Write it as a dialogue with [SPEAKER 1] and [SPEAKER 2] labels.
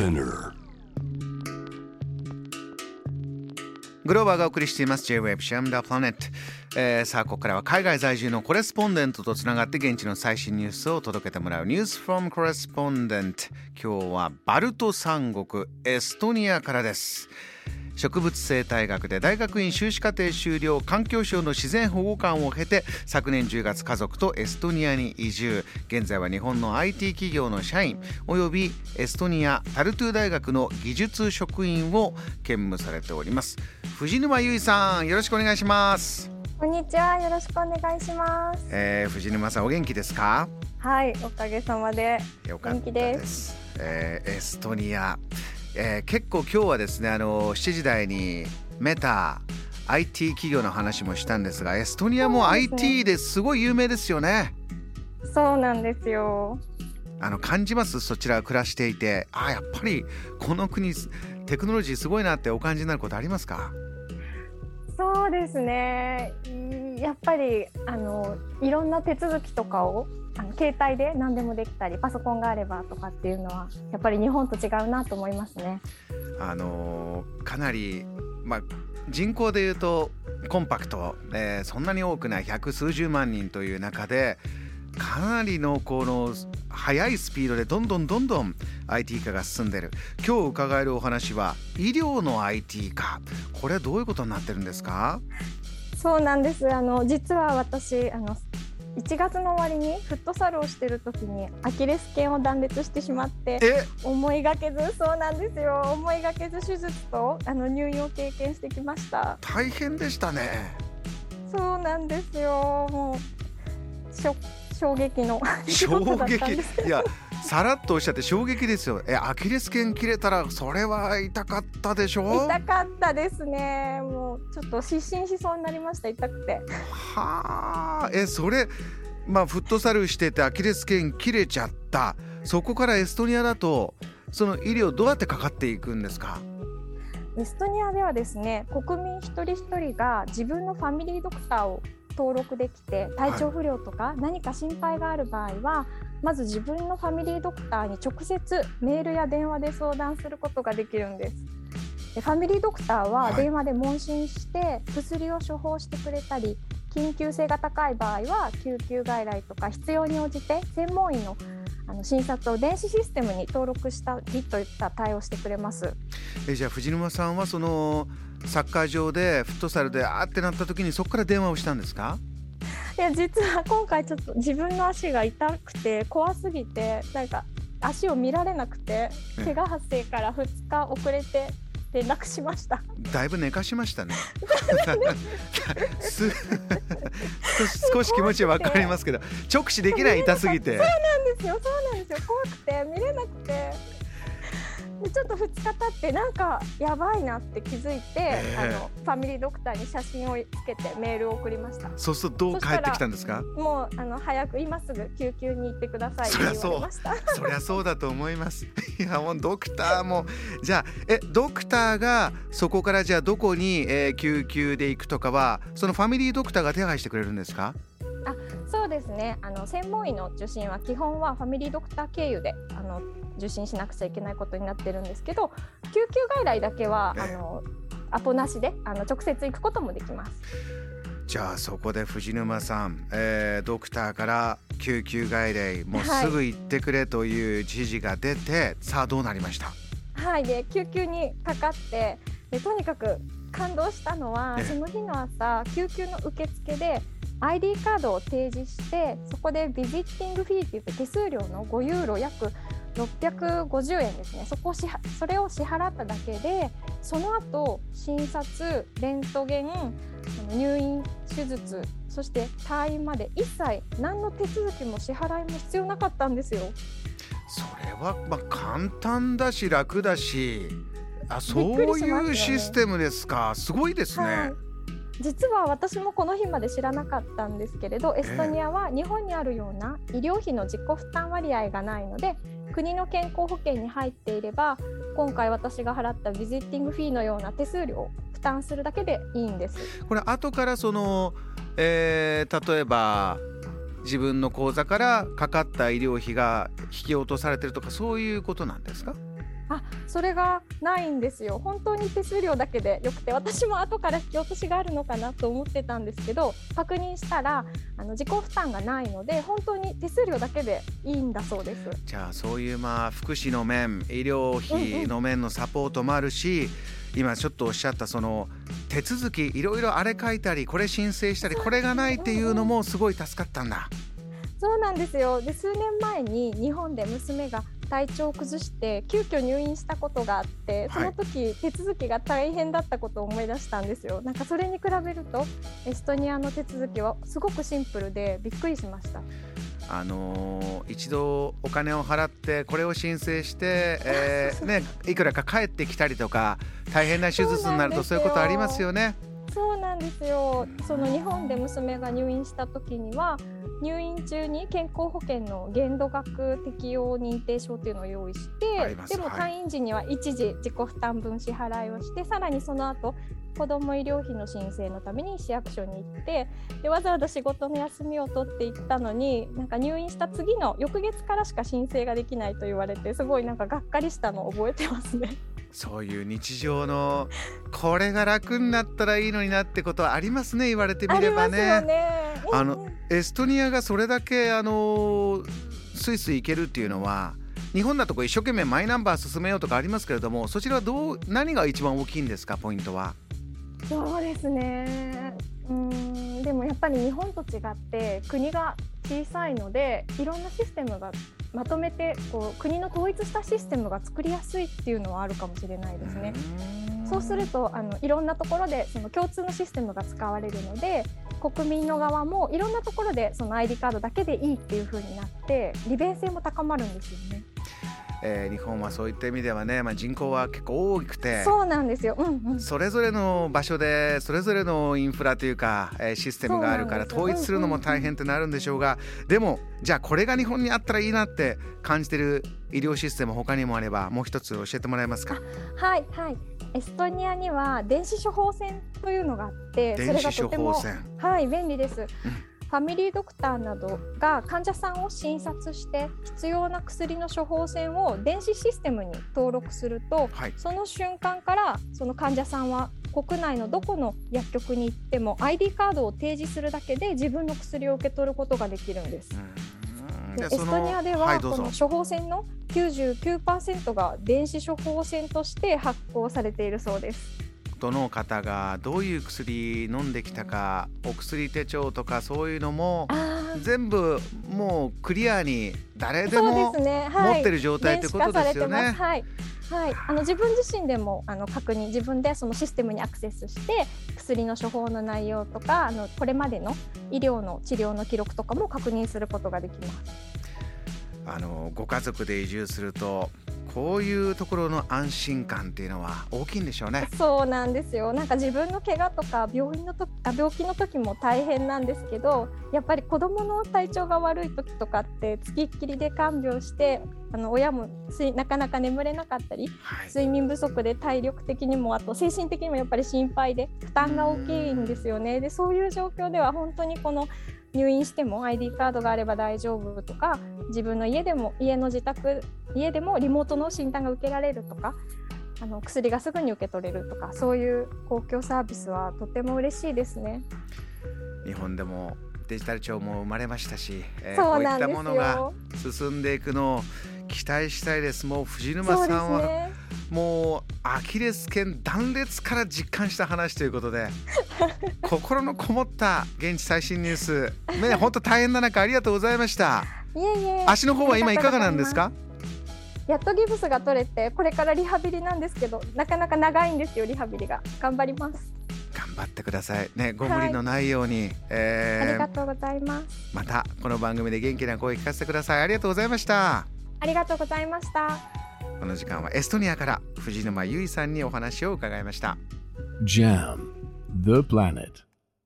[SPEAKER 1] Spinner.
[SPEAKER 2] グローバーがお送りしています。J-Web シャムダープラネット、えー、さあここからは海外在住のコレスポンデントとつながって現地の最新ニュースを届けてもらうニュースフォームコレスポンデント今日はバルト三国エストニアからです。植物生態学で大学院修士課程修了環境省の自然保護官を経て昨年10月家族とエストニアに移住。現在は日本の IT 企業の社員およびエストニアタルトゥ大学の技術職員を兼務されております。藤沼優衣さんよろしくお願いします。
[SPEAKER 3] こんにちはよろしくお願いします。
[SPEAKER 2] えー、藤沼さんお元気ですか？
[SPEAKER 3] はいおかげさまで。
[SPEAKER 2] よかったです。えー、エストニアえー、結構今日はですねあの7時台にメタ IT 企業の話もしたんですがエストニアも IT ですごい有名ですよね。
[SPEAKER 3] そうなんですよ。
[SPEAKER 2] あの感じます？そちら暮らしていて。あやっぱりこの国テクノロジーすごいなってお感じになることありますか？
[SPEAKER 3] そうですねやっぱりあのいろんな手続きとかをあの携帯で何でもできたりパソコンがあればとかっていうのはやっぱり日本と違うなと思いますね。
[SPEAKER 2] あのかなり、まあ、人口でいうとコンパクト、えー、そんなに多くない百数十万人という中でかなりのこの速いスピードでどんどんどんどん IT 化が進んでる。今日伺えるお話は医療の IT 化。これはどういうことになってるんですか？
[SPEAKER 3] そうなんです。あの実は私あの1月の終わりにフットサルをしてる時にアキレス腱を断裂してしまって思いがけずそうなんですよ。思いがけず手術とあの入院を経験してきました。
[SPEAKER 2] 大変でしたね。
[SPEAKER 3] そうなんですよ。もう衝撃の
[SPEAKER 2] 衝撃。いやさらっとおっしゃって衝撃ですよ。えアキレス腱切れたらそれは痛かったでしょ？
[SPEAKER 3] 痛かったですね。もうちょっと失神しそうになりました痛くて。
[SPEAKER 2] はあ。えそれまあフットサルしててアキレス腱切れちゃった。そこからエストニアだとその医療どうやってかかっていくんですか？
[SPEAKER 3] エストニアではですね国民一人一人が自分のファミリードクターを登録できて体調不良とか何か心配がある場合は、はい、まず自分のファミリードクターに直接メールや電話で相談することができるんです。でファミリードクターは電話で問診して薬を処方してくれたり、緊急性が高い場合は救急外来とか必要に応じて専門医のあの診察を電子システムに登録したりといった対応してくれます。
[SPEAKER 2] えじゃあ藤沼さんはそのサッカー場でフットサルであってなった時にそこから電話をしたんですか？
[SPEAKER 3] いや実は今回ちょっと自分の足が痛くて怖すぎてなんか足を見られなくて怪我発生から2日遅れて連絡しました。
[SPEAKER 2] だいぶ寝かしましたね。少し気持ちわかりますけど直視できない痛すぎて。
[SPEAKER 3] そうなんですよ。そうなんですよ。怖くて見れなくてでちょっと2日経ってなんかやばいなって気づいて、えー、あのファミリードクターに写真をつけてメールを送りました。
[SPEAKER 2] そうするとどう帰ってきたんですか？
[SPEAKER 3] もうあの早く今すぐ救急に行ってください
[SPEAKER 2] そりゃそう。そりゃそうだと思います。いやもうドクターもじゃあえドクターがそこからじゃあどこに、えー、救急で行くとかはそのファミリードクターが手配してくれるんですか？
[SPEAKER 3] あそうですね。あの専門医の受診は基本はファミリードクター経由であの受診しなくちゃいけないことになってるんですけど救急外来だけはあのアポなしであの直接行くこともできます。
[SPEAKER 2] じゃあそこで藤沼さん、えー、ドクターから救急外来もうすぐ行ってくれという指示が出て、はい、さあどうなりました？
[SPEAKER 3] はいで救急にかかってでとにかく感動したのはその日の朝救急の受付で ID カードを提示してそこでビジッティングフィーっていって手数料の5ユーロ約650円ですねそこしそれを支払っただけでその後診察レントゲン入院手術そして退院まで一切何の手続きも支払いも必要なかったんですよ。
[SPEAKER 2] それはまあ簡単だし楽だしあそういうシステムですかすごいですね。はい
[SPEAKER 3] 実は私もこの日まで知らなかったんですけれどエストニアは日本にあるような医療費の自己負担割合がないので国の健康保険に入っていれば今回私が払ったビジッティングフィーのような手数料を負担するだけでいいんです。
[SPEAKER 2] これ後からその、えー、例えば自分の口座からかかった医療費が引き落とされてるとかそういうことなんですか？
[SPEAKER 3] あそれがないんですよ。本当に手数料だけでよくて私も後から引き落としがあるのかなと思ってたんですけど確認したらあの自己負担がないので本当に手数料だけでいいんだそうです。
[SPEAKER 2] じゃあそういうまあ福祉の面医療費の面のサポートもあるし、うんうん、今ちょっとおっしゃったその手続きいろいろあれ書いたりこれ申請したりこれがないっていうのもすごい助かったんだ。
[SPEAKER 3] そうなんですよ。で数年前に日本で娘が体調を崩して急遽入院したことがあってその時、手続きが大変だったことを思い出したんですよなんかそれに比べるとエストニアの手続きはすごくシンプルでびっくりしました。
[SPEAKER 2] あのー、一度お金を払ってこれを申請して、えー、ね、いくらか返ってきたりとか大変な手術になるとそういうことありますよね。
[SPEAKER 3] そうなんですよその日本で娘が入院した時には入院中に健康保険の限度額適用認定証っていうのを用意してでも退院時には一時自己負担分支払いをして、はい、さらにその後子ども医療費の申請のために市役所に行ってでわざわざ仕事の休みを取って行ったのになんか入院した次の翌月からしか申請ができないと言われてすごいなんかがっかりしたのを覚えてますね。
[SPEAKER 2] そういう日常のこれが楽になったらいいのになってことはありますね言われてみればね。
[SPEAKER 3] ね
[SPEAKER 2] あのエストニアがそれだけあのスイスイ行けるっていうのは日本だとこう一生懸命マイナンバー進めようとかありますけれどもそちらはどう何が一番大きいんですかポイントは？
[SPEAKER 3] そうですねうんでもやっぱり日本と違って国が小さいのでいろんなシステムがまとめてこう国の統一したシステムが作りやすいっていうのはあるかもしれないですね。そうするとあのいろんなところでその共通のシステムが使われるので国民の側もいろんなところでその ID カードだけでいいっていう風になって利便性も高まるんですよね。
[SPEAKER 2] えー、日本はそういった意味ではね、まあ、人口は結構多くて
[SPEAKER 3] そうなんですよ、うんうん、
[SPEAKER 2] それぞれの場所でそれぞれのインフラというか、えー、システムがあるから統一するのも大変ってなるんでしょうが、うんうん、でもじゃあこれが日本にあったらいいなって感じてる医療システム他にもあればもう一つ教えてもらえますか？
[SPEAKER 3] はいはい。エストニアには電子処方箋というのがあって
[SPEAKER 2] それがとても
[SPEAKER 3] はい便利です、うんファミリードクターなどが患者さんを診察して必要な薬の処方箋を電子システムに登録すると、はい、その瞬間からその患者さんは国内のどこの薬局に行っても ID カードを提示するだけで自分の薬を受け取ることができるんです。でエストニアでは、この処方箋の99%が電子処方箋として発行されているそうです。
[SPEAKER 2] どの方がどういう薬飲んできたかお薬手帳とかそういうのも全部もうクリアに誰でも持ってる状態ってことですよね。
[SPEAKER 3] はい、はい、あの自分自身でもあの確認自分でそのシステムにアクセスして薬の処方の内容とかあのこれまでの医療の治療の記録とかも確認することができます。
[SPEAKER 2] あのご家族で移住するとこういうところの安心感っていうのは大きいんでしょうね。
[SPEAKER 3] そうなんですよ。なんか自分の怪我とか病院のとあ病気の時も大変なんですけど、やっぱり子供の体調が悪い時とかってつきっきりで看病して、あの親もなかなか眠れなかったり、はい、睡眠不足で体力的にもあと精神的にもやっぱり心配で負担が大きいんですよね。でそういう状況では本当にこの入院しても ID カードがあれば大丈夫とか自分の家でも家の自宅家でもリモートの診断が受けられるとかあの薬がすぐに受け取れるとかそういう公共サービスはとても嬉しいですね。
[SPEAKER 2] 日本でもデジタル庁も生まれましたし、えー、こういったものが進んでいくのを期待したいです。もう藤沼さんは、ね、もうアキレス腱断裂から実感した話ということで 心のこもった現地最新ニュース。ね本当大変な中ありがとうございました。足の方は今いかがなんですか？
[SPEAKER 3] やっとギブスが取れてこれからリハビリなんですけどなかなか長いんですよリハビリが。頑張ります。
[SPEAKER 2] 頑張ってください。ねご無理のないように、はい、
[SPEAKER 3] えー、ありがとうございます。
[SPEAKER 2] またこの番組で元気な声聞かせてください。ありがとうございました。
[SPEAKER 3] ありがとうございました
[SPEAKER 2] この時間はエストニアから藤沼結衣さんにお話を伺いました。
[SPEAKER 1] JAM The Planet.